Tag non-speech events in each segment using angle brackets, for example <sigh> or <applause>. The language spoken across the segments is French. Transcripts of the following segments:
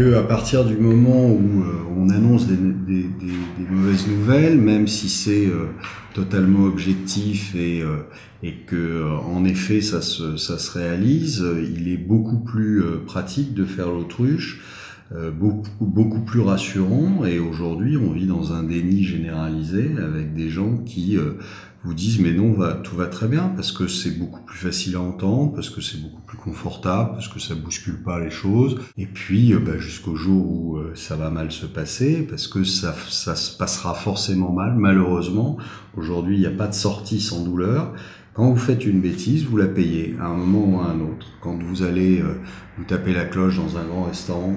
que à partir du moment où on annonce des, mauvaises nouvelles, même si c'est totalement objectif et, et que en effet ça se, réalise, il est beaucoup plus pratique de faire l'autruche euh, beaucoup, plus rassurant. Et aujourd'hui, on vit dans un déni généralisé avec des gens qui euh, vous disent mais non, va, tout va très bien parce que c'est beaucoup plus facile à entendre, parce que c'est beaucoup plus confortable, parce que ça bouscule pas les choses. Et puis euh, bah, jusqu'au jour où ça va mal se passer, parce que ça, ça se passera forcément mal, malheureusement. Aujourd'hui, il n'y a pas de sortie sans douleur. Quand vous faites une bêtise, vous la payez à un moment ou à un autre. Quand vous allez vous taper la cloche dans un grand restaurant,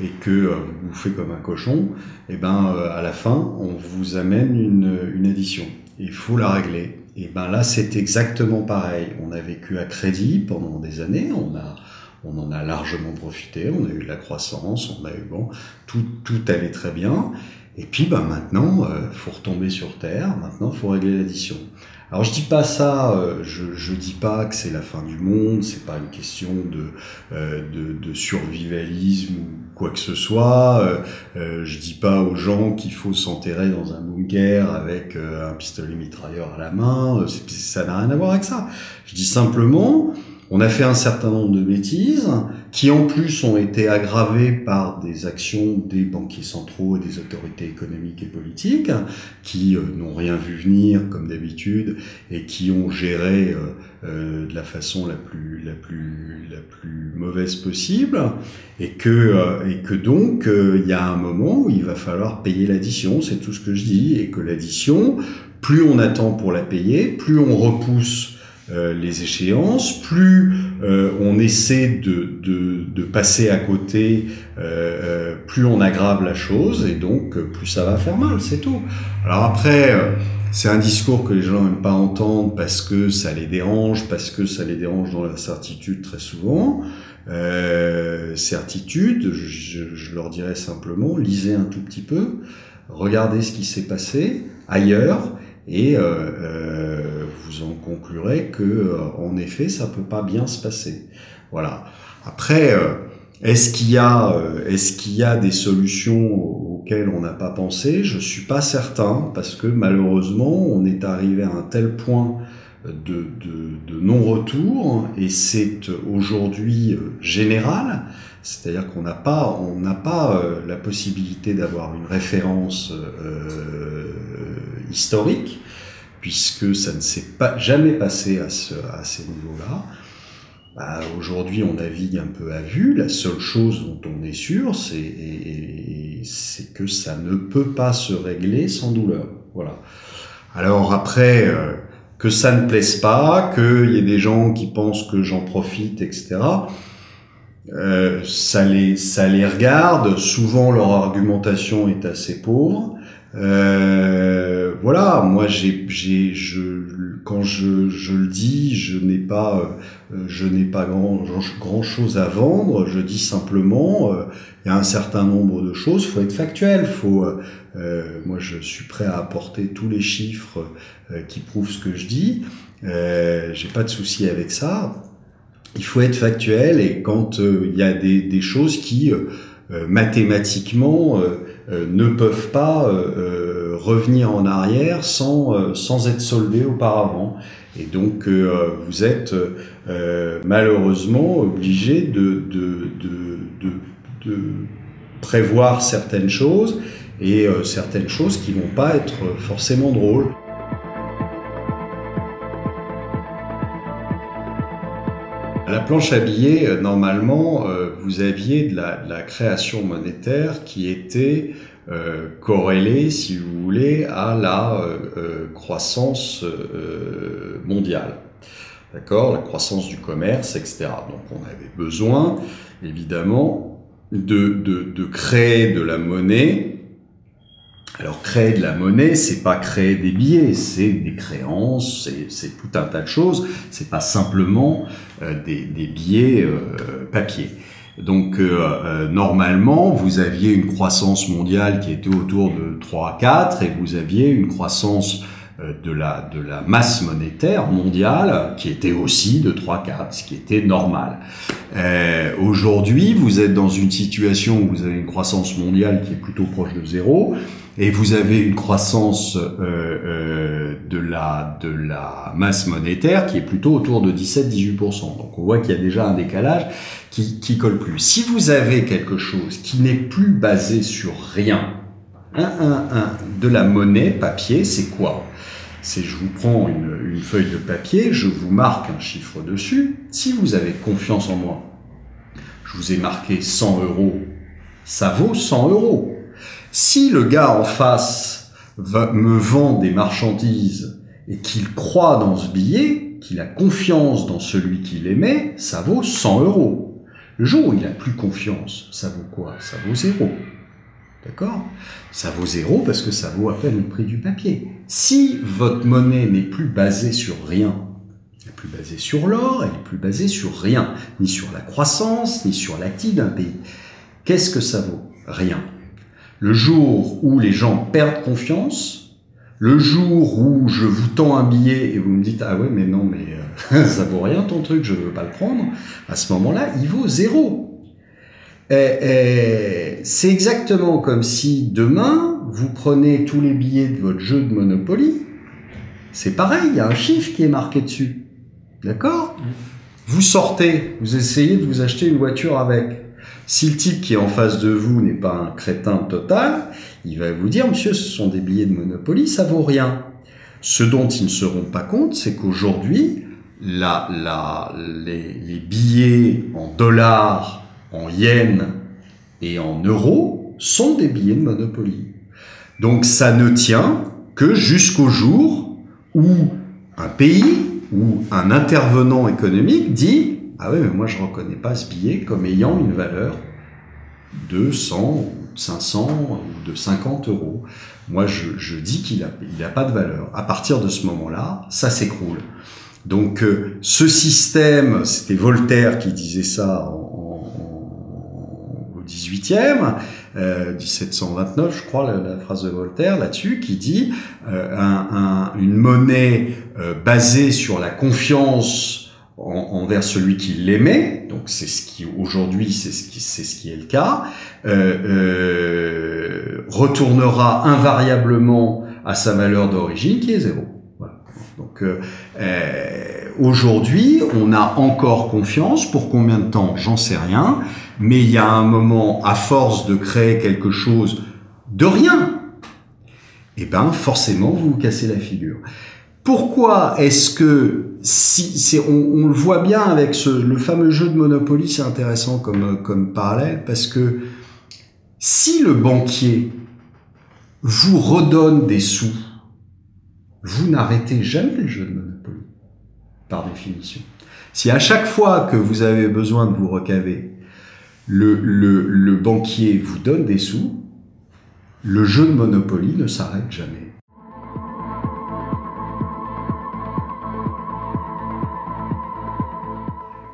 et que euh, vous faites comme un cochon, et eh ben euh, à la fin on vous amène une, une addition. Il faut la régler. Et ben là c'est exactement pareil. On a vécu à crédit pendant des années, on a on en a largement profité, on a eu de la croissance, on a eu bon, tout tout allait très bien. Et puis ben maintenant, euh, faut retomber sur terre. Maintenant, faut régler l'addition. Alors je dis pas ça, euh, je, je dis pas que c'est la fin du monde, c'est pas une question de, euh, de, de, survivalisme ou quoi que ce soit. Euh, je dis pas aux gens qu'il faut s'enterrer dans un bunker avec un pistolet mitrailleur à la main. Ça n'a rien à voir avec ça. Je dis simplement, on a fait un certain nombre de bêtises qui en plus ont été aggravées par des actions des banquiers centraux et des autorités économiques et politiques qui euh, n'ont rien vu venir comme d'habitude et qui ont géré euh, euh, de la façon la plus la plus la plus mauvaise possible et que et que donc il y a un moment où il va falloir payer l'addition, c'est tout ce que je dis et que l'addition plus on attend pour la payer, plus on repousse euh, les échéances, plus euh, on essaie de, de, de, passer à côté, euh, plus on aggrave la chose et donc plus ça va faire mal, c'est tout. Alors après, c'est un discours que les gens n'aiment pas entendre parce que ça les dérange, parce que ça les dérange dans la certitude très souvent. certitude, je, je leur dirais simplement, lisez un tout petit peu, regardez ce qui s'est passé ailleurs et euh, euh, vous en conclurez que euh, en effet ça peut pas bien se passer. Voilà. Après, est-ce qu'il y a est-ce qu'il y a des solutions auxquelles on n'a pas pensé? Je suis pas certain parce que malheureusement on est arrivé à un tel point de, non-retour et c'est aujourd'hui général. C'est-à-dire qu'on n'a pas, on n'a pas la possibilité d'avoir une référence historique, puisque ça ne s'est pas jamais passé à, ce, à ces niveaux-là. Bah, Aujourd'hui, on navigue un peu à vue. La seule chose dont on est sûr, c'est que ça ne peut pas se régler sans douleur. Voilà. Alors après, euh, que ça ne plaise pas, qu'il y ait des gens qui pensent que j'en profite, etc. Euh, ça les ça les regarde. Souvent, leur argumentation est assez pauvre. Euh, voilà, moi j'ai, j'ai, je, quand je, je le dis, je n'ai pas, euh, je n'ai pas grand, grand chose à vendre. Je dis simplement, euh, il y a un certain nombre de choses. Faut être factuel. Faut, moi je suis prêt à apporter tous les chiffres qui prouvent ce que je dis. j'ai pas de souci avec ça. Il faut être factuel et quand il y a des, des choses qui mathématiquement ne peuvent pas euh, euh, revenir en arrière sans, être soldés auparavant. Et donc vous êtes malheureusement obligé de, prévoir certaines choses et certaines choses qui vont pas être forcément drôles. La planche à billets, euh, normalement, euh, vous aviez de la, création monétaire qui était euh, corrélée, si vous voulez, à la croissance mondiale. D'accord? La croissance du commerce, etc. Donc on avait besoin, évidemment, de, de créer de la monnaie alors créer de la monnaie, c'est pas créer des billets, c'est des créances, c'est tout un tas de choses. C'est pas simplement euh, des, billets euh, papier. Donc euh, normalement, vous aviez une croissance mondiale qui était autour de 3 à 4 et vous aviez une croissance de la, de la masse monétaire mondiale, qui était aussi de 3-4, ce qui était normal. Euh, Aujourd'hui, vous êtes dans une situation où vous avez une croissance mondiale qui est plutôt proche de zéro, et vous avez une croissance euh, euh, de, la, de la masse monétaire qui est plutôt autour de 17-18%. Donc on voit qu'il y a déjà un décalage qui, qui colle plus. Si vous avez quelque chose qui n'est plus basé sur rien, un, un, un, de la monnaie papier, c'est quoi? C'est je vous prends une, une, feuille de papier, je vous marque un chiffre dessus. Si vous avez confiance en moi, je vous ai marqué 100 euros, ça vaut 100 euros. Si le gars en face va, me vend des marchandises et qu'il croit dans ce billet, qu'il a confiance dans celui qui l'émet, ça vaut 100 euros. Le jour où il a plus confiance, ça vaut quoi? Ça vaut zéro. D'accord? Ça vaut zéro parce que ça vaut à peine le prix du papier. Si votre monnaie n'est plus basée sur rien, elle n'est plus basée sur l'or, elle n'est plus basée sur rien, ni sur la croissance, ni sur l'actif d'un pays, qu'est-ce que ça vaut? Rien. Le jour où les gens perdent confiance, le jour où je vous tends un billet et vous me dites ah ouais mais non mais euh, <laughs> ça vaut rien ton truc, je veux pas le prendre, à ce moment-là il vaut zéro. C'est exactement comme si demain vous prenez tous les billets de votre jeu de Monopoly, c'est pareil, il y a un chiffre qui est marqué dessus, d'accord? Vous sortez, vous essayez de vous acheter une voiture avec. Si le type qui est en face de vous n'est pas un crétin total, il va vous dire, monsieur, ce sont des billets de Monopoly, ça vaut rien. Ce dont ils ne se rendent pas compte, c'est qu'aujourd'hui, les, les, billets en dollars, en yens et en euros sont des billets de Monopoly. Donc ça ne tient que jusqu'au jour où un pays ou un intervenant économique dit ah oui, mais moi je ne reconnais pas ce billet comme ayant une valeur de 100, 500 ou de 50 euros. Moi je, je dis qu'il n'a il a pas de valeur. À partir de ce moment-là, ça s'écroule. Donc euh, ce système, c'était Voltaire qui disait ça en, en, au 18e, euh, 1729, je crois, la, la, phrase de Voltaire là-dessus, qui dit euh, un, un, une monnaie euh, basée sur la confiance envers celui qui l'aimait, donc c'est ce qui aujourd'hui c'est ce qui c'est ce qui est le cas, euh, euh, retournera invariablement à sa valeur d'origine qui est zéro. Voilà. Donc euh, euh, aujourd'hui on a encore confiance pour combien de temps? J'en sais rien, mais il y a un moment à force de créer quelque chose de rien, et eh ben forcément vous vous cassez la figure. Pourquoi est-ce que si on, le voit bien avec le fameux jeu de Monopoly, c'est intéressant comme parallèle parce que si le banquier vous redonne des sous, vous n'arrêtez jamais le jeu de Monopoly par définition. Si à chaque fois que vous avez besoin de vous recaver, le banquier vous donne des sous, le jeu de Monopoly ne s'arrête jamais.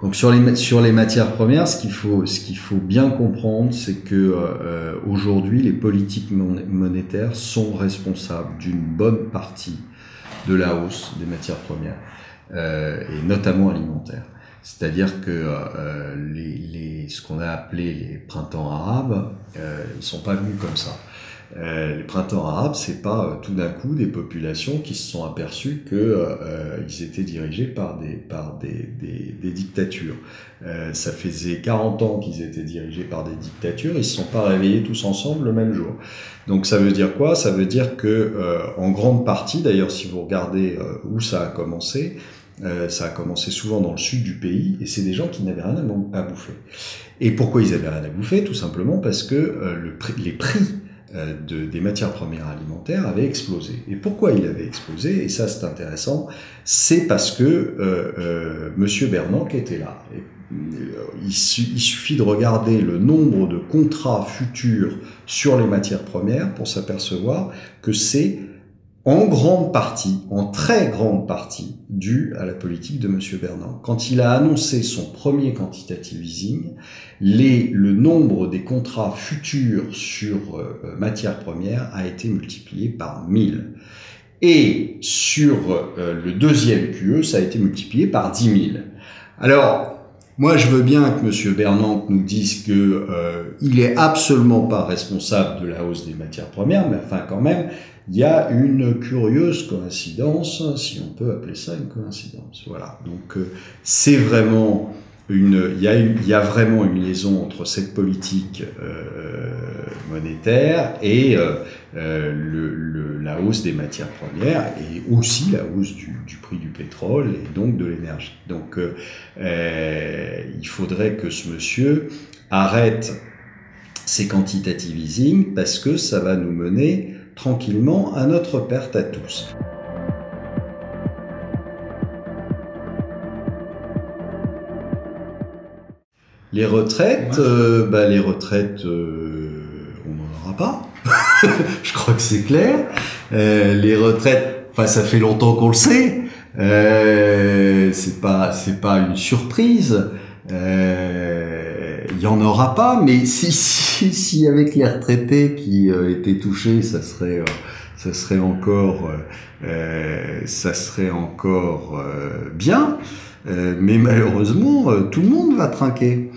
Donc sur les, sur les matières premières, ce qu'il faut, ce qu'il faut bien comprendre, c'est que euh, aujourd'hui, les politiques monétaires sont responsables d'une bonne partie de la hausse des matières premières, euh, et notamment alimentaires. C'est-à-dire que euh, les, les, ce qu'on a appelé les printemps arabes, euh, ils sont pas venus comme ça. Euh, les printemps arabes, c'est pas euh, tout d'un coup des populations qui se sont aperçues que euh, étaient dirigés par des par des, des, des dictatures. Euh, ça faisait 40 ans qu'ils étaient dirigés par des dictatures, ils se sont pas réveillés tous ensemble le même jour. Donc ça veut dire quoi? Ça veut dire que euh, en grande partie, d'ailleurs, si vous regardez où ça a commencé, ça a commencé souvent dans le sud du pays, et c'est des gens qui n'avaient rien à, bouffer. Et pourquoi ils avaient rien à bouffer? Tout simplement parce que le, les prix euh, de, des matières premières alimentaires avait explosé. Et pourquoi il avait explosé? Et ça, c'est intéressant. C'est parce que euh, euh, Monsieur était là. Euh, il, suffit de regarder le nombre de contrats futurs sur les matières premières pour s'apercevoir que c'est en grande partie, en très grande partie, dû à la politique de M. Bernard. Quand il a annoncé son premier quantitative easing, les, le nombre des contrats futurs sur euh, matières premières a été multiplié par 1000. Et sur le deuxième QE, ça a été multiplié par 10 000. Alors, moi, je veux bien que M. Bernand nous dise que euh, il est absolument pas responsable de la hausse des matières premières, mais enfin, quand même, il y a une curieuse coïncidence, si on peut appeler ça une coïncidence. Voilà. Donc, euh, c'est vraiment il y, a vraiment une liaison entre cette politique euh, monétaire et euh, euh, la hausse des matières premières et aussi la hausse du, prix du pétrole et donc de l'énergie. Donc il faudrait que ce monsieur arrête ses quantitative easing parce que ça va nous mener tranquillement à notre perte à tous. Les retraites, euh, bah, les retraites, euh, on n'en aura pas. <laughs> Je crois que c'est clair. Euh, les retraites, enfin, ça fait longtemps qu'on le sait. Euh, c'est pas, c'est pas une surprise. Il y en aura pas, mais si, <laughs> si, si avec les retraités qui étaient touchés, ça serait, ça serait encore, ça serait encore bien. Euh, mais malheureusement, euh, tout le monde va trinquer.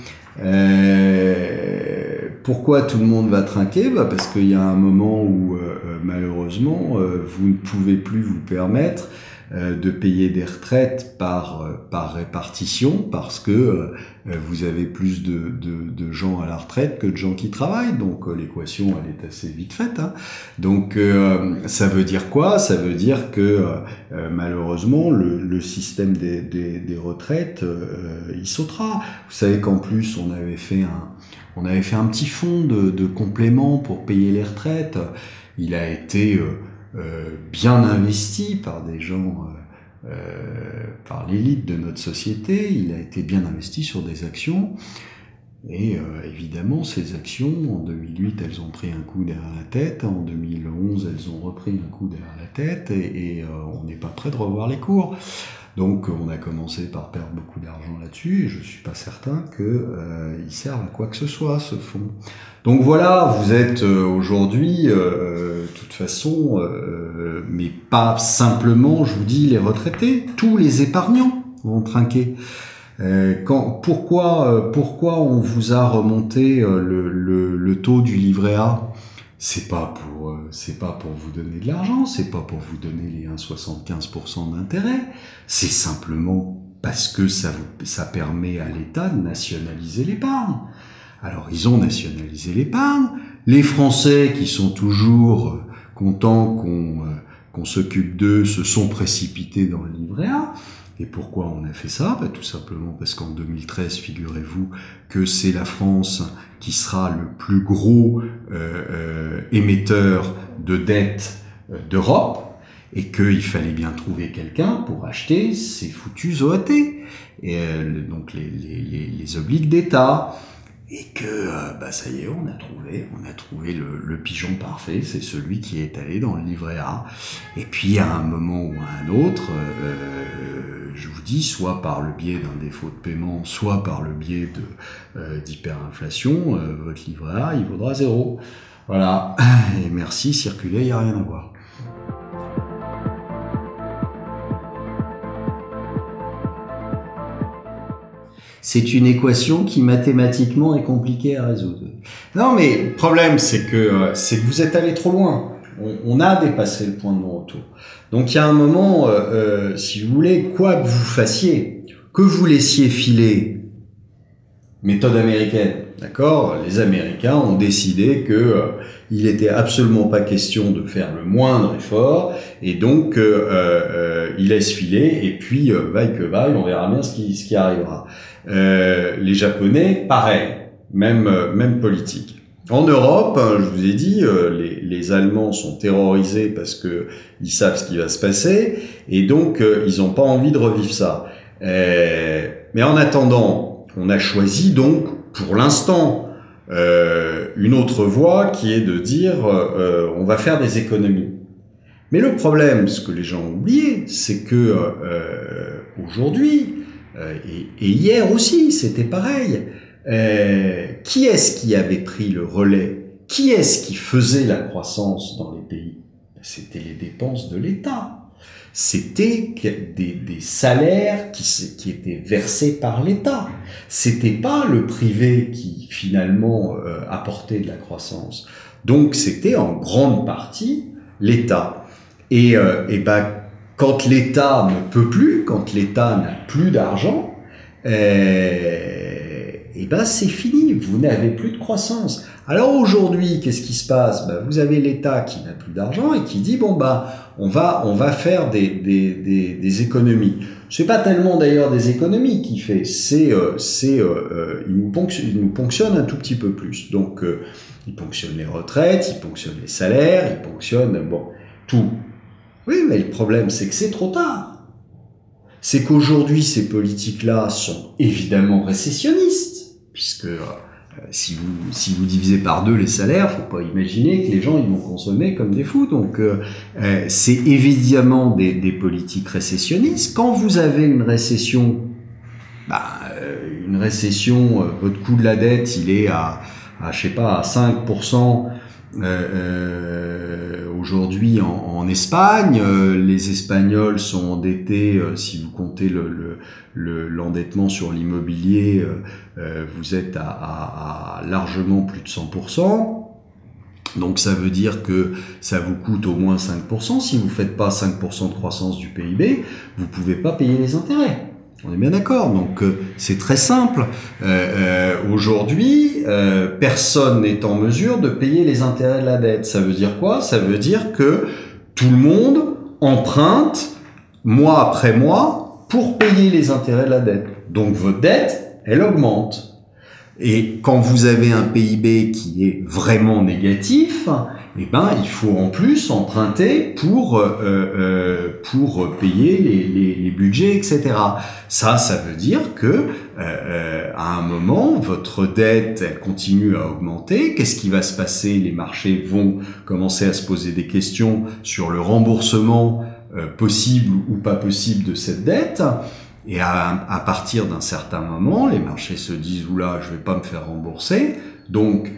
Euh, pourquoi tout le monde va trinquer? Bah Parce qu'il y a un moment où, malheureusement, vous ne pouvez plus vous permettre de payer des retraites par, euh, par répartition parce que euh, vous avez plus de, de, de, gens à la retraite que de gens qui travaillent. Donc l'équation, elle est assez vite faite. Hein. Donc ça veut dire quoi? Ça veut dire que malheureusement, le, le système des, des, des retraites, il sautera. Vous savez qu'en plus, on avait fait un, on avait fait un petit fonds de, de complément pour payer les retraites. Il a été euh, bien investi par des gens, euh, euh, par l'élite de notre société. Il a été bien investi sur des actions. Et évidemment, ces actions, en 2008, elles ont pris un coup derrière la tête. En 2011, elles ont repris un coup derrière la tête. Et, on n'est pas prêt de revoir les cours. Donc on a commencé par perdre beaucoup d'argent là-dessus et je suis pas certain qu'il euh, serve à quoi que ce soit ce fonds. Donc voilà, vous êtes euh, aujourd'hui, euh, de toute façon, euh, mais pas simplement, je vous dis, les retraités, tous les épargnants vont trinquer. Quand, pourquoi, pourquoi on vous a remonté le, le, le taux du livret A? C'est pas pour euh, c'est pas pour vous donner de l'argent, c'est pas pour vous donner les 1,75% d'intérêt, c'est simplement parce que ça ça permet à l'État de nationaliser l'épargne. Alors ils ont nationalisé l'épargne, les Français qui sont toujours euh, contents qu'on euh, qu'on s'occupe d'eux se sont précipités dans le livret A. Et pourquoi on a fait ça? Bah, Tout simplement parce qu'en 2013, figurez-vous que c'est la France qui sera le plus gros euh, euh, émetteur de dettes euh, d'Europe et qu'il fallait bien trouver quelqu'un pour acheter ces foutus OAT, et, donc les, les, les obliques d'État et que euh, bah ça y est, on a trouvé, on a trouvé le, le pigeon parfait, c'est celui qui est allé dans le livret A. Et puis à un moment ou à un autre, euh, je vous dis, soit par le biais d'un défaut de paiement, soit par le biais de euh, d'hyperinflation, euh, votre livret A, il vaudra zéro. Voilà. Et merci, circuler, il n'y a rien à voir. C'est une équation qui mathématiquement est compliquée à résoudre. Non, mais le problème, c'est que, euh, c'est que vous êtes allé trop loin. On, a dépassé le point de non-retour. Donc il y a un moment, euh, euh, si vous voulez, quoi que vous fassiez, que vous laissiez filer, méthode américaine, d'accord? Les Américains ont décidé que il était absolument pas question de faire le moindre effort, et donc ils laissent filer, et puis vaille que vaille, on verra bien ce qui, ce qui arrivera. Euh, les Japonais, pareil, même, euh, même politique. En Europe, hein, je vous ai dit, euh, les, les, Allemands sont terrorisés parce que ils savent ce qui va se passer et donc ils n'ont pas envie de revivre ça. mais en attendant, on a choisi donc, pour l'instant, une autre voie qui est de dire on va faire des économies. Mais le problème, ce que les gens ont oublié, c'est que aujourd'hui, euh, et, hier aussi, c'était pareil. Euh, qui est-ce qui avait pris le relais? Qui est-ce qui faisait la croissance dans les pays? C'était les dépenses de l'État. C'était des, salaires qui, qui, étaient versés par l'État. C'était pas le privé qui finalement euh, apportait de la croissance. Donc c'était en grande partie l'État. Et, euh, et ben, quand l'État ne peut plus, quand l'État n'a plus d'argent, euh, et ben c'est fini, vous n'avez plus de croissance. Alors aujourd'hui, qu'est-ce qui se passe? Ben, Vous avez l'État qui n'a plus d'argent et qui dit bon bah on va on va faire des, des, des, des économies. Pas tellement d'ailleurs des économies qu'il fait, c'est euh, c'est euh, euh, il, nous ponctionne, un tout petit peu plus. Donc il ponctionne les retraites, il ponctionne les salaires, il ponctionne bon tout. Oui, mais le problème c'est que c'est trop tard c'est qu'aujourd'hui ces politiques-là sont évidemment récessionnistes puisque euh, si vous si vous divisez par deux les salaires, faut pas imaginer que les gens ils vont consommer comme des fous. Donc euh, euh, c'est évidemment des, des, politiques récessionnistes. Quand vous avez une récession, bah, une récession, votre coût de la dette il est à, je sais pas à 5 euh, aujourd'hui en, Espagne. les Espagnols sont endettés, si vous comptez le, l'endettement le, sur l'immobilier, euh, vous êtes à, à, largement plus de 100%. Donc ça veut dire que ça vous coûte au moins 5%. Si vous ne faites pas 5% de croissance du PIB, vous ne pouvez pas payer les intérêts. On est bien d'accord. Donc euh, c'est très simple. Euh, euh, Aujourd'hui, personne n'est en mesure de payer les intérêts de la dette. Ça veut dire quoi? Ça veut dire que tout le monde emprunte mois après mois pour payer les intérêts de la dette. Donc votre dette, elle augmente. Et quand vous avez un PIB qui est vraiment négatif, eh ben, il faut en plus emprunter pour euh, euh, pour payer les, les, budgets, etc. Ça, ça veut dire que euh, à un moment, votre dette elle continue à augmenter. Qu'est-ce qui va se passer? Les marchés vont commencer à se poser des questions sur le remboursement euh, possible ou pas possible de cette dette. Et à, partir d'un certain moment, les marchés se disent oula, je vais pas me faire rembourser. Donc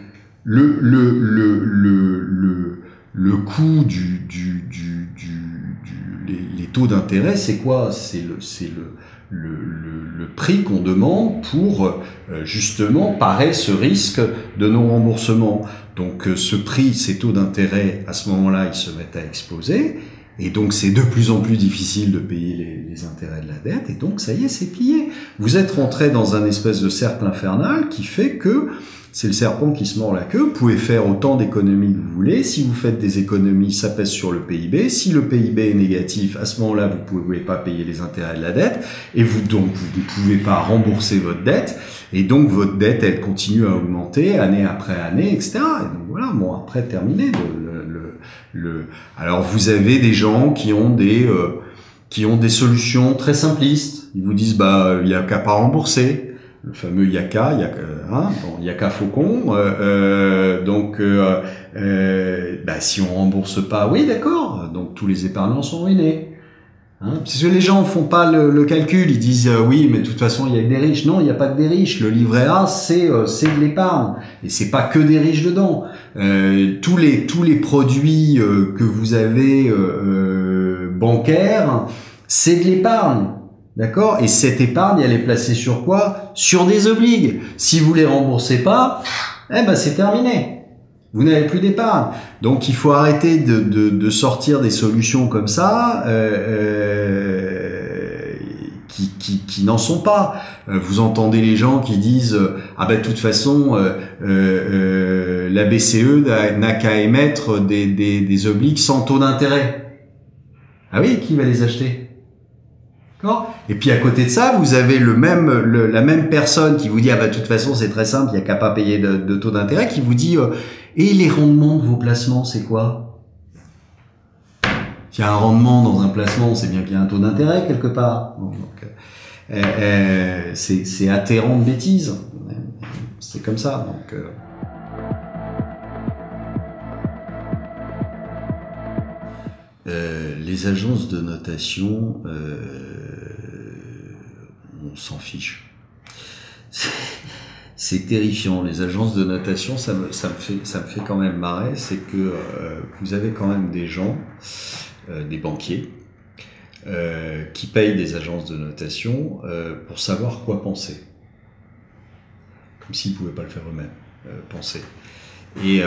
le le le le le, coût du du du, du, les, taux d'intérêt, c'est quoi? C'est le c'est le le, le, le, prix qu'on demande pour euh, justement parer ce risque de non-remboursement. Donc euh, ce prix, ces taux d'intérêt, à ce moment-là, ils se mettent à exploser. Et donc c'est de plus en plus difficile de payer les, les, intérêts de la dette. Et donc ça y est, c'est plié. Vous êtes rentré dans un espèce de cercle infernal qui fait que c'est le serpent qui se mord la queue. Vous pouvez faire autant d'économies que vous voulez. Si vous faites des économies, ça pèse sur le PIB. Si le PIB est négatif, à ce moment-là, vous ne pouvez pas payer les intérêts de la dette. Et vous, donc, vous ne pouvez pas rembourser votre dette. Et donc, votre dette, elle continue à augmenter année après année, etc. Et donc, voilà, bon, après, terminé. Le, le, le, Alors, vous avez des gens qui ont des, euh, qui ont des solutions très simplistes. Ils vous disent, bah, il n'y a qu'à pas rembourser le fameux Yaka, Yaka, hein, Yaka Faucon. Euh, euh, donc, euh, euh, bah, si on rembourse pas, oui, d'accord. Donc tous les épargnants sont ruinés. Hein, parce que les gens font pas le, calcul, ils disent euh, oui, mais de toute façon il y a que des riches. Non, il n'y a pas que des riches. Le livret A, c'est euh, c'est de l'épargne et c'est pas que des riches dedans. tous les tous les produits que vous avez bancaires, c'est de l'épargne. D'accord Et cette épargne, elle est placée sur quoi? Sur des obligues. Si vous les remboursez pas, eh ben c'est terminé. Vous n'avez plus d'épargne. Donc il faut arrêter de, de, de, sortir des solutions comme ça euh, euh, qui, qui, qui n'en sont pas. Euh, vous entendez les gens qui disent ah ben de toute façon euh, euh, la BCE n'a qu'à émettre des, des, des sans taux d'intérêt. Ah oui, qui va les acheter? Et puis à côté de ça, vous avez le même, la même personne qui vous dit ah bah de toute façon c'est très simple, il n'y a qu'à pas payer de, taux d'intérêt, qui vous dit euh, et les rendements de vos placements c'est quoi? S'il y a un rendement dans un placement, c'est bien qu'il y a un taux d'intérêt quelque part. donc, euh, euh, c'est atterrant de bêtises. C'est comme ça. Donc les agences de notation, on s'en fiche. c'est terrifiant. Les agences de notation, ça me, fait, quand même marrer. C'est que euh, vous avez quand même des gens, euh, des banquiers, euh, qui payent des agences de notation pour savoir quoi penser. Comme s'ils ne pouvaient pas le faire eux-mêmes, penser. Et,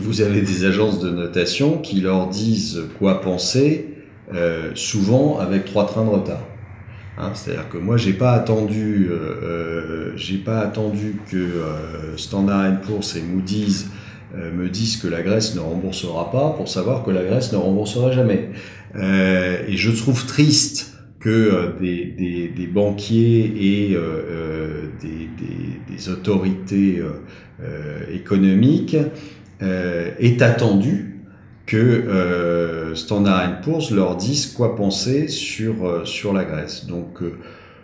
vous avez des agences de notation qui leur disent quoi penser, souvent avec trois trains de retard. Hein, C'est-à-dire que moi, j'ai pas attendu, euh, euh j'ai pas attendu que euh, Standard Poor's et Moody's euh, me disent que la Grèce ne remboursera pas pour savoir que la Grèce ne remboursera jamais. Euh, et je trouve triste que des, banquiers et des, autorités économiques aient attendu que euh, Standard Poor's leur dise quoi penser sur, euh, sur la Grèce. Donc euh,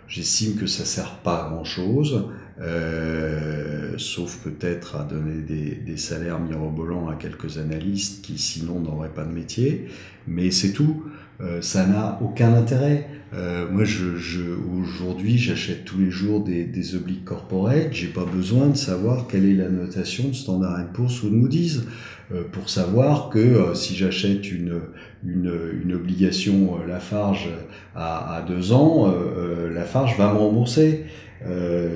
j'estime que ça sert pas à grand chose, euh, sauf peut-être à donner des, des, salaires mirobolants à quelques analystes qui sinon n'auraient pas de métier, mais c'est tout. ça n'a aucun intérêt. moi, je, je, aujourd'hui, j'achète tous les jours des, des obliques corporate. J'ai pas besoin de savoir quelle est la notation de Standard Poor's ou de Moody's. Euh, pour savoir que euh, si j'achète une, une, obligation euh, Lafarge à, à deux ans, Lafarge va me rembourser.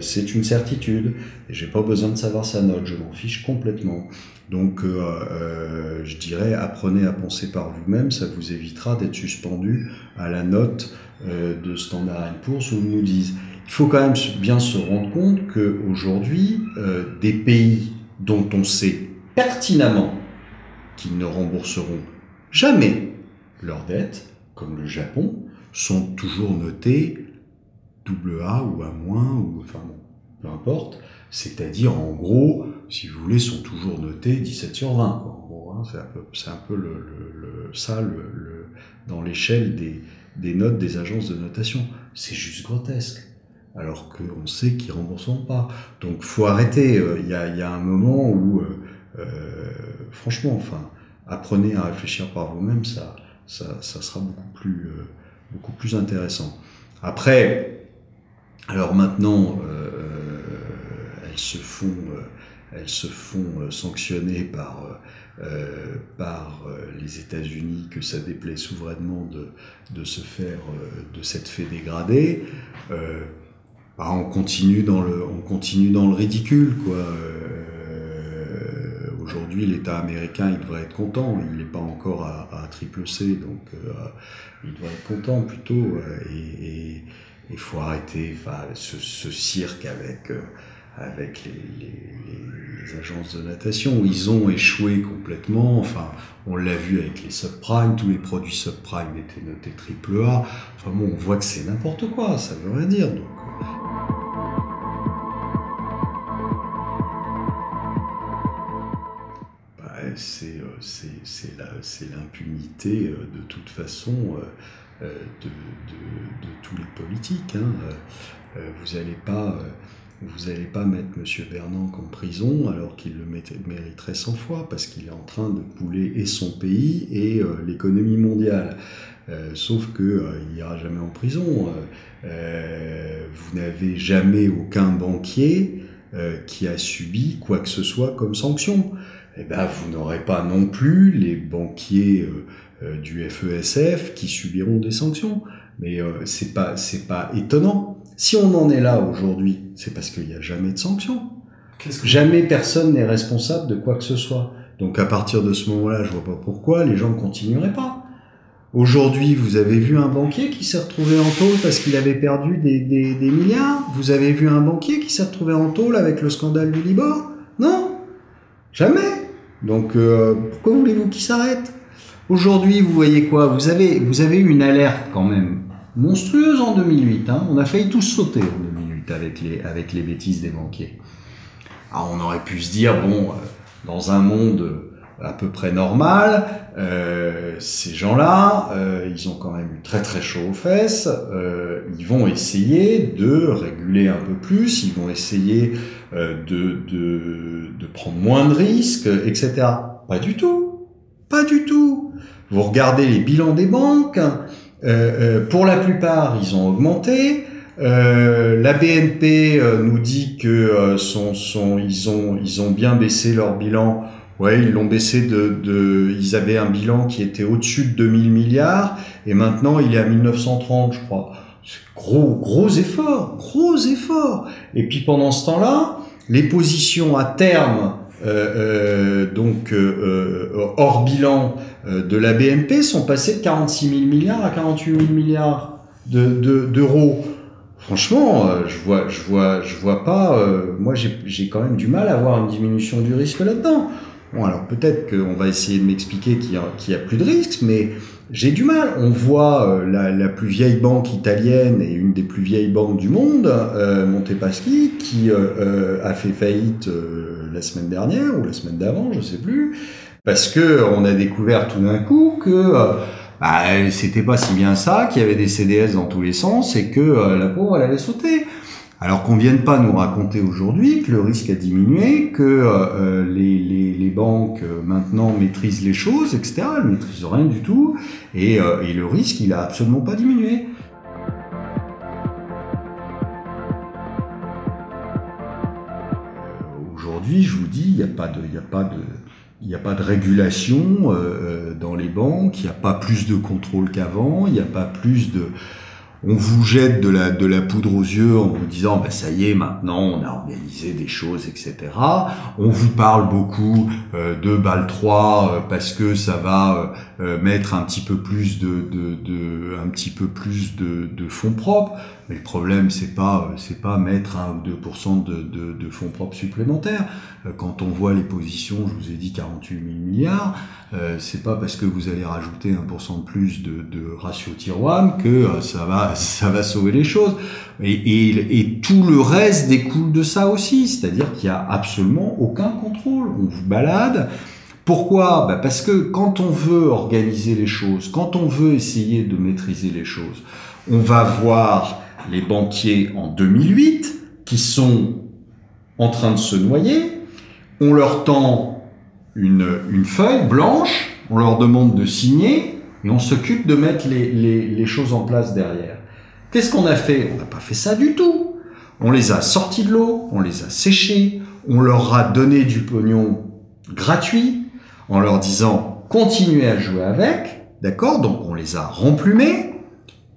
c'est une certitude. J'ai pas besoin de savoir sa note, je m'en fiche complètement. Donc, je dirais, apprenez à penser par vous-même, ça vous évitera d'être suspendu à la note de Standard Poor's ou Moody's. Il faut quand même bien se rendre compte qu'aujourd'hui, des pays dont on sait pertinemment qu'ils ne rembourseront jamais leurs dettes, comme le Japon, sont toujours notés double A ou A moins, ou enfin bon, peu importe. C'est-à-dire, en gros, si vous voulez, sont toujours notés 17 sur 20. Quoi. En gros, hein, c'est un peu, c'est un peu le, le, le ça le, dans l'échelle des, des notes des agences de notation. C'est juste grotesque. Alors qu'on sait qu'ils rembourseront pas. Donc, faut arrêter. Euh, il y, a, y, a, un moment où euh, franchement, enfin, apprenez à réfléchir par vous-même, ça, ça, ça, sera beaucoup plus, euh, beaucoup plus intéressant. Après, alors maintenant, euh, elles se font, elles se font sanctionner par, euh, par les États-Unis que ça déplaît souverainement de, de se faire de cette fait dégradée. Bah, on continue dans le, on continue dans le ridicule, quoi. L'État américain, il devrait être content. Il n'est pas encore à, triple C, donc euh, il devrait être content plutôt. Euh, et il faut arrêter ce, cirque avec, euh, avec les, les, les, agences de natation. Ils ont échoué complètement. Enfin, on l'a vu avec les subprimes. Tous les produits subprimes étaient notés triple A. Enfin bon, on voit que c'est n'importe quoi. Ça veut rien dire. Donc, c'est l'impunité euh, de toute façon euh, euh, de, de, tous les politiques. Hein. Vous n'allez pas vous pas mettre M. Bernanke en prison alors qu'il le mériterait 100 fois parce qu'il est en train de couler et son pays et euh, l'économie mondiale. Euh, sauf qu'il euh, n'ira jamais en prison. vous n'avez jamais aucun banquier qui a subi quoi que ce soit comme sanction eh ben, vous n'aurez pas non plus les banquiers euh, euh du FESF qui subiront des sanctions. Mais euh, c'est pas c'est pas étonnant. Si on en est là aujourd'hui, c'est parce qu'il n'y a jamais de sanctions. Jamais personne n'est responsable de quoi que ce soit. Donc à partir de ce moment-là, je vois pas pourquoi les gens ne continueraient pas. Aujourd'hui, vous avez vu un banquier qui s'est retrouvé en tôle parce qu'il avait perdu des, des, des, milliards? Vous avez vu un banquier qui s'est retrouvé en tôle avec le scandale du Libor? Non Jamais donc euh, pourquoi voulez-vous qu'il s'arrête? Aujourd'hui, vous voyez quoi? Vous avez, vous avez eu une alerte quand même monstrueuse en 2008. Hein on a failli tous sauter en 2008 avec les, avec les bêtises des banquiers. Alors on aurait pu se dire, bon, euh, dans un monde à peu près normal, euh, ces gens-là, euh, ils ont quand même eu très très chaud aux fesses, euh, ils vont essayer de réguler un peu plus, ils vont essayer euh, de, de, de, prendre moins de risques, etc. Pas du tout, pas du tout. Vous regardez les bilans des banques, euh, pour la plupart, ils ont augmenté. Euh, la BNP euh, nous dit que euh, son, son, ils, ont, ils ont bien baissé leur bilan. Ouais, ils l'ont baissé de, de, ils avaient un bilan qui était au-dessus de 2000 milliards et maintenant il est à 1930, je crois. Gros, gros effort, gros effort. Et puis pendant ce temps-là, les positions à terme, euh, donc hors bilan de la BNP, sont passées de 46 000 milliards à 48 000 milliards d'euros. De, Franchement, euh, je vois, je vois, je vois pas. Euh, moi, j'ai quand même du mal à voir une diminution du risque là-dedans. Bon, alors peut-être qu'on va essayer de m'expliquer qu'il y, a plus de risques, mais j'ai du mal. On voit euh, la, plus vieille banque italienne et une des plus vieilles banques du monde, euh, Montepaschi, qui a fait faillite la semaine dernière ou la semaine d'avant, je sais plus, parce que on a découvert tout d'un coup que bah, c'était pas si bien ça, qu'il y avait des CDS dans tous les sens et que euh, la pauvre, elle allait sauter. Alors qu'on vienne pas nous raconter aujourd'hui que le risque a diminué, que euh, les, les, banques euh, maintenant maîtrisent les choses, etc. Elles maîtrisent rien du tout, et, le risque, il a absolument pas diminué. Aujourd'hui, je vous dis, il n'y a pas de, il il n'y a pas de régulation euh, euh, dans les banques, il n'y a pas plus de contrôle qu'avant, il n'y a pas plus de... On vous jette de la, de la poudre aux yeux en vous disant ben ça y est maintenant on a organisé des choses etc. On vous parle beaucoup euh, de BAL 3 parce que ça va mettre un petit peu plus de, de, de un petit peu plus de, de fonds propres. Mais le problème, c'est pas, c'est pas mettre 1 ou 2% de, de, de, fonds propres supplémentaires. Euh, quand on voit les positions, je vous ai dit 48 000 milliards, euh, c'est pas parce que vous allez rajouter 1% de plus de, de ratio tier que euh, ça va, <laughs> ça va sauver les choses. Et, et, et tout le reste découle de ça aussi. C'est-à-dire qu'il y a absolument aucun contrôle. On vous balade. Pourquoi? Bah Parce que quand on veut organiser les choses, quand on veut essayer de maîtriser les choses, on va voir les banquiers en 2008 qui sont en train de se noyer. On leur tend une, une feuille blanche, on leur demande de signer et on s'occupe de mettre les, les, les, choses en place derrière. Qu'est-ce qu'on a fait? On n'a pas fait ça du tout. On les a sortis de l'eau, on les a séchés, on leur a donné du pognon gratuit en leur disant continuez à jouer avec, d'accord? Donc on les a remplumés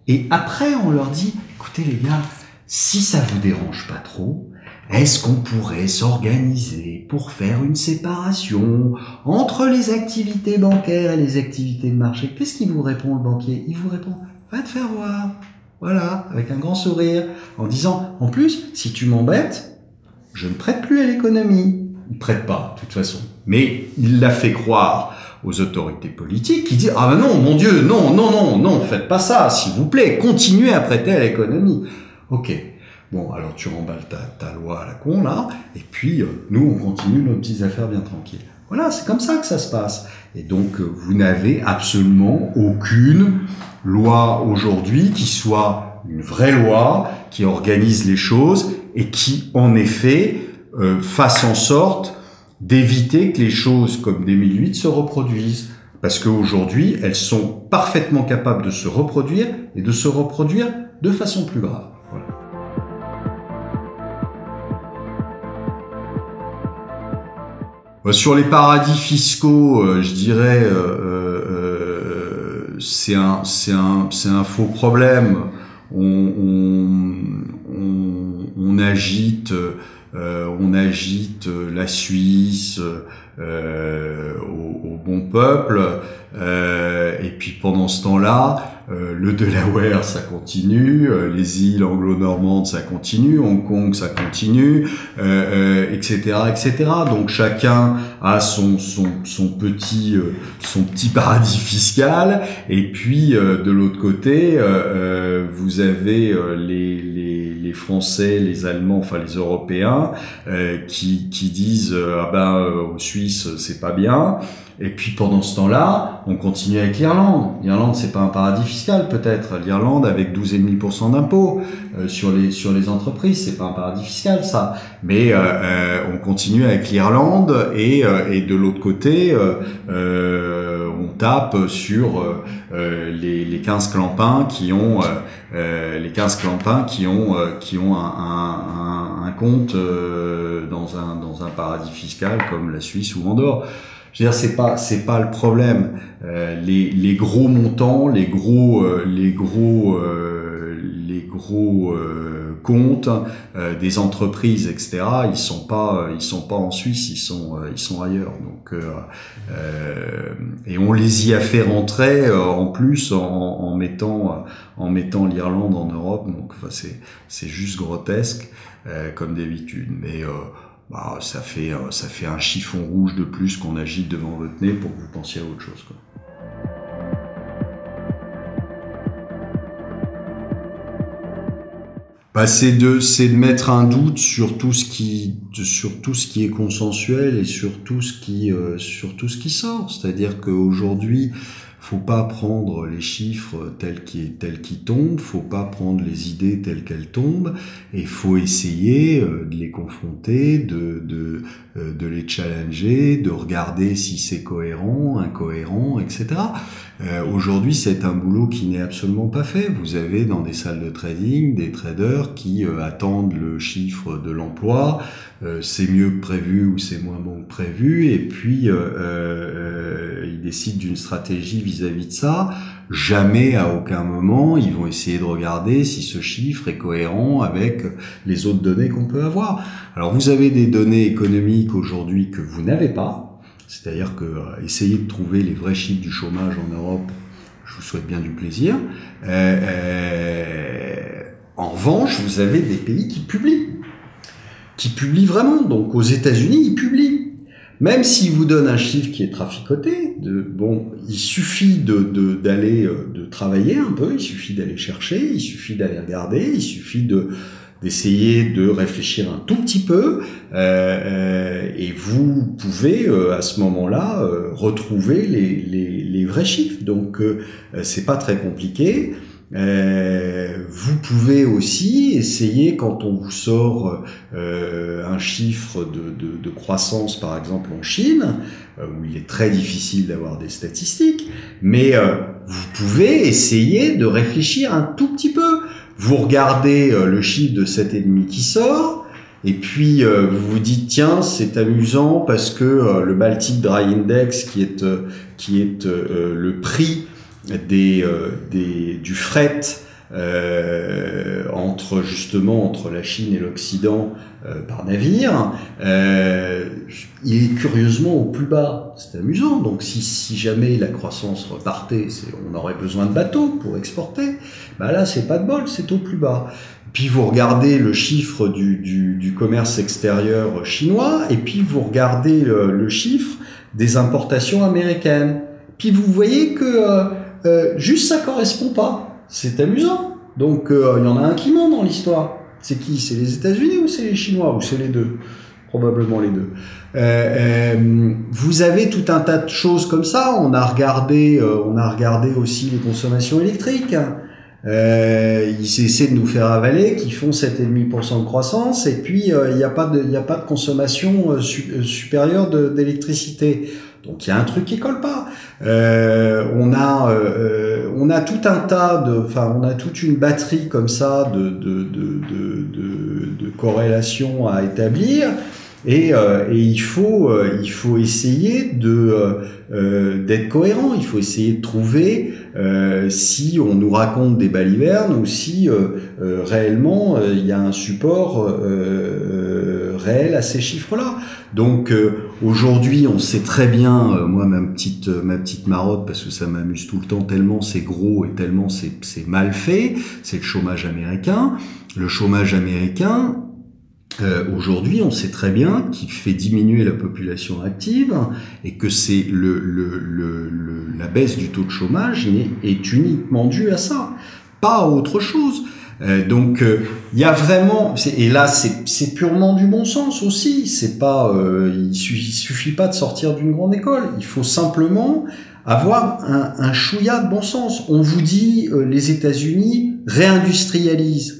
et après on leur dit écoutez les gars, si ça vous dérange pas trop, est-ce qu'on pourrait s'organiser pour faire une séparation entre les activités bancaires et les activités de marché? Qu'est-ce qu'il vous répond le banquier? Il vous répond va te faire voir. Voilà, avec un grand sourire, en disant en plus, si tu m'embêtes, je ne prête plus à l'économie. Il prête pas, de toute façon. Mais il l'a fait croire aux autorités politiques qui disent ah ben non mon Dieu non non non non faites pas ça s'il vous plaît continuez à prêter à l'économie ok. Bon alors tu remballes ta, ta loi à la con là et puis euh, nous on continue nos petites affaires bien tranquilles. Voilà c'est comme ça que ça se passe. Et donc euh, vous n'avez absolument aucune loi aujourd'hui qui soit une vraie loi qui organise les choses et qui en effet euh, fasse en sorte d'éviter que les choses comme 2008 se reproduisent. Parce qu'aujourd'hui, elles sont parfaitement capables de se reproduire et de se reproduire de façon plus grave. Sur les paradis fiscaux, euh, je dirais, euh, euh, c'est un, un, un, faux problème. On, on, on, agite euh, on agite euh, la Suisse euh, au, au, bon peuple, et puis pendant ce temps-là, le Delaware, ça continue, les îles anglo-normandes, ça continue, Hong Kong, ça continue, etc., etc. Donc chacun a son, son, son petit, son petit paradis fiscal, et puis de l'autre côté, vous avez les, les, les Français, les Allemands, enfin les Européens, euh, qui, qui, disent euh, ah ben euh, aux Suisses c'est pas bien. Et puis pendant ce temps-là, on continue avec l'Irlande. L'Irlande, c'est pas un paradis fiscal peut-être. L'Irlande avec 12,5% d'impôts sur les sur les entreprises, c'est pas un paradis fiscal ça. Mais on continue avec l'Irlande et, et de l'autre côté, on tape sur les, les 15 clampins qui ont les 15 clampins qui ont qui ont un, un, un compte dans un dans un paradis fiscal comme la Suisse ou Andorre. Je veux dire, c'est pas c'est pas le problème. Euh, les, les gros montants, les gros euh, les gros euh, les gros euh, comptes euh, des entreprises, etc. Ils sont pas ils sont pas en Suisse, ils sont ils sont ailleurs. Donc et on les y a fait rentrer en plus en, mettant en mettant l'Irlande en Europe. Donc c'est c'est juste grotesque comme d'habitude. Mais bah, ça, fait, euh, ça fait un chiffon rouge de plus qu'on agite devant votre nez pour que vous pensiez à autre chose. Quoi. Bah, c'est de c'est de mettre un doute sur tout ce qui sur tout ce qui est consensuel et sur tout ce qui euh, sur tout ce qui sort c'est-à-dire qu'aujourd'hui faut pas prendre les chiffres tels qu'ils tels qu'ils tombent, faut pas prendre les idées telles qu'elles tombent, et faut essayer euh, de les confronter, de de, euh, de les challenger, de regarder si c'est cohérent, incohérent, etc. Euh, Aujourd'hui, c'est un boulot qui n'est absolument pas fait. Vous avez dans des salles de trading des traders qui euh, attendent le chiffre de l'emploi, euh, c'est mieux que prévu ou c'est moins bon que prévu, et puis ils décident d'une stratégie vis-à-vis -vis de ça. Jamais, à aucun moment, ils vont essayer de regarder si ce chiffre est cohérent avec les autres données qu'on peut avoir. Alors, vous avez des données économiques aujourd'hui que vous n'avez pas c'est-à-dire que euh, essayer de trouver les vrais chiffres du chômage en Europe, je vous souhaite bien du plaisir. Euh, euh, en revanche, vous avez des pays qui publient, qui publient vraiment. Donc aux États-Unis, ils publient. Même s'ils vous donnent un chiffre qui est traficoté, de, bon, il suffit de, d'aller de, de travailler un peu, il suffit d'aller chercher, il suffit d'aller regarder, il suffit de, d'essayer de réfléchir un tout petit peu euh, euh, et vous pouvez euh, à ce moment-là retrouver les, les, les, vrais chiffres. Donc c'est pas très compliqué. vous pouvez aussi essayer quand on vous sort un chiffre de, de, de, croissance par exemple en Chine où il est très difficile d'avoir des statistiques, mais vous pouvez essayer de réfléchir un tout petit peu vous regardez euh, le chiffre de 7,5 qui sort, et puis euh, vous vous dites tiens c'est amusant parce que euh, le Baltic Dry Index qui est qui est le prix des, des du fret euh, entre justement entre la Chine et l'Occident euh, par navire, euh, il est curieusement au plus bas. C'est amusant. Donc si, si jamais la croissance repartait, on aurait besoin de bateaux pour exporter. Bah là, c'est pas de bol, c'est au plus bas. Puis vous regardez le chiffre du, du, du commerce extérieur chinois, et puis vous regardez le, le, chiffre des importations américaines. Puis vous voyez que euh, euh juste ça correspond pas c'est amusant. Donc euh, il y en a un qui ment dans l'histoire. C'est qui? C'est les États-Unis ou c'est les Chinois? Ou c'est les deux? Probablement les deux. Euh, euh, vous avez tout un tas de choses comme ça. On a regardé, euh, on a regardé aussi les consommations électriques. Euh, ils essaient de nous faire avaler, qui font 7,5% de croissance, et puis il n'y a pas de, il a pas de consommation supérieure d'électricité. Donc il y a un truc qui colle pas. Euh, on a euh, on a tout un tas de, enfin on a toute une batterie comme ça de de de de, de, corrélations à établir. Et, euh, et, il faut euh, il faut essayer de euh, d'être cohérent. Il faut essayer de trouver euh, si on nous raconte des balivernes ou si réellement il y a un support réel à ces chiffres-là. Donc Aujourd'hui, on sait très bien, euh, moi ma petite euh, ma petite marotte parce que ça m'amuse tout le temps tellement c'est gros et tellement c'est mal fait, c'est le chômage américain. Le chômage américain, euh, aujourd'hui, on sait très bien qu'il fait diminuer la population active et que c'est le, la baisse du taux de chômage est uniquement due à ça. pas autre chose. Euh, donc il y a vraiment et là c'est purement du bon sens aussi. C'est pas il, suffit, suffit pas de sortir d'une grande école. Il faut simplement avoir un, un chouïa de bon sens. On vous dit les États-Unis réindustrialisent.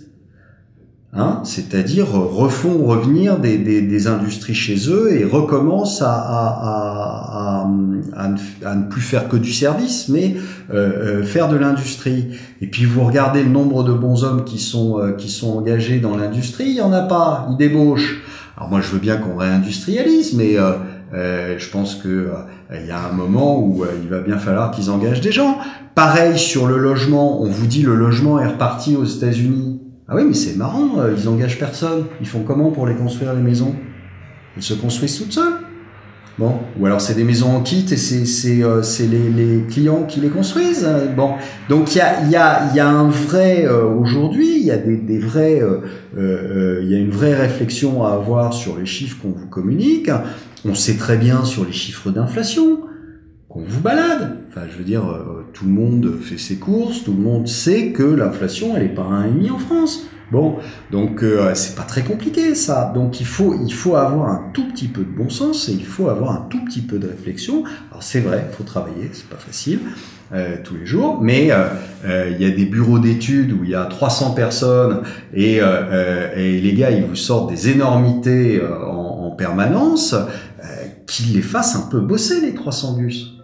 Hein, c'est-à-dire refont revenir des, des, des, industries chez eux et recommencent à, à, à, à, ne plus faire que du service, mais euh, euh, faire de l'industrie. Et puis vous regardez le nombre de bons hommes qui sont, euh, qui sont engagés dans l'industrie, il y en a pas, ils débauchent. Alors moi je veux bien qu'on réindustrialise, mais euh, euh je pense que il y a un moment où il va bien falloir qu'ils engagent des gens. Pareil sur le logement, on vous dit le logement est reparti aux États-Unis. Ah oui, mais c'est marrant, euh, ils engagent personne. Ils font comment pour les construire les maisons? Ils se construisent toutes seules. Bon, ou alors c'est des maisons en kit et c'est euh, les, les clients qui les construisent. Hein. Bon, donc il y a il y a il y a un vrai euh, aujourd'hui, il y a des des vrais il y a une vraie réflexion à avoir sur les chiffres qu'on vous communique. On sait très bien sur les chiffres d'inflation qu'on vous balade. Enfin, je veux dire, euh, tout le monde fait ses courses, tout le monde sait que l'inflation, elle est pas à 1,5 en France. Bon, donc euh, c'est pas très compliqué ça. Donc il faut il faut avoir un tout petit peu de bon sens et il faut avoir un tout petit peu de réflexion. Alors c'est vrai, il faut travailler, c'est pas facile euh, tous les jours, mais euh, il y a des bureaux d'études où il y a 300 personnes et, et les gars ils vous sortent des énormités en, en permanence, qu'ils les fassent un peu bosser les 300 bus.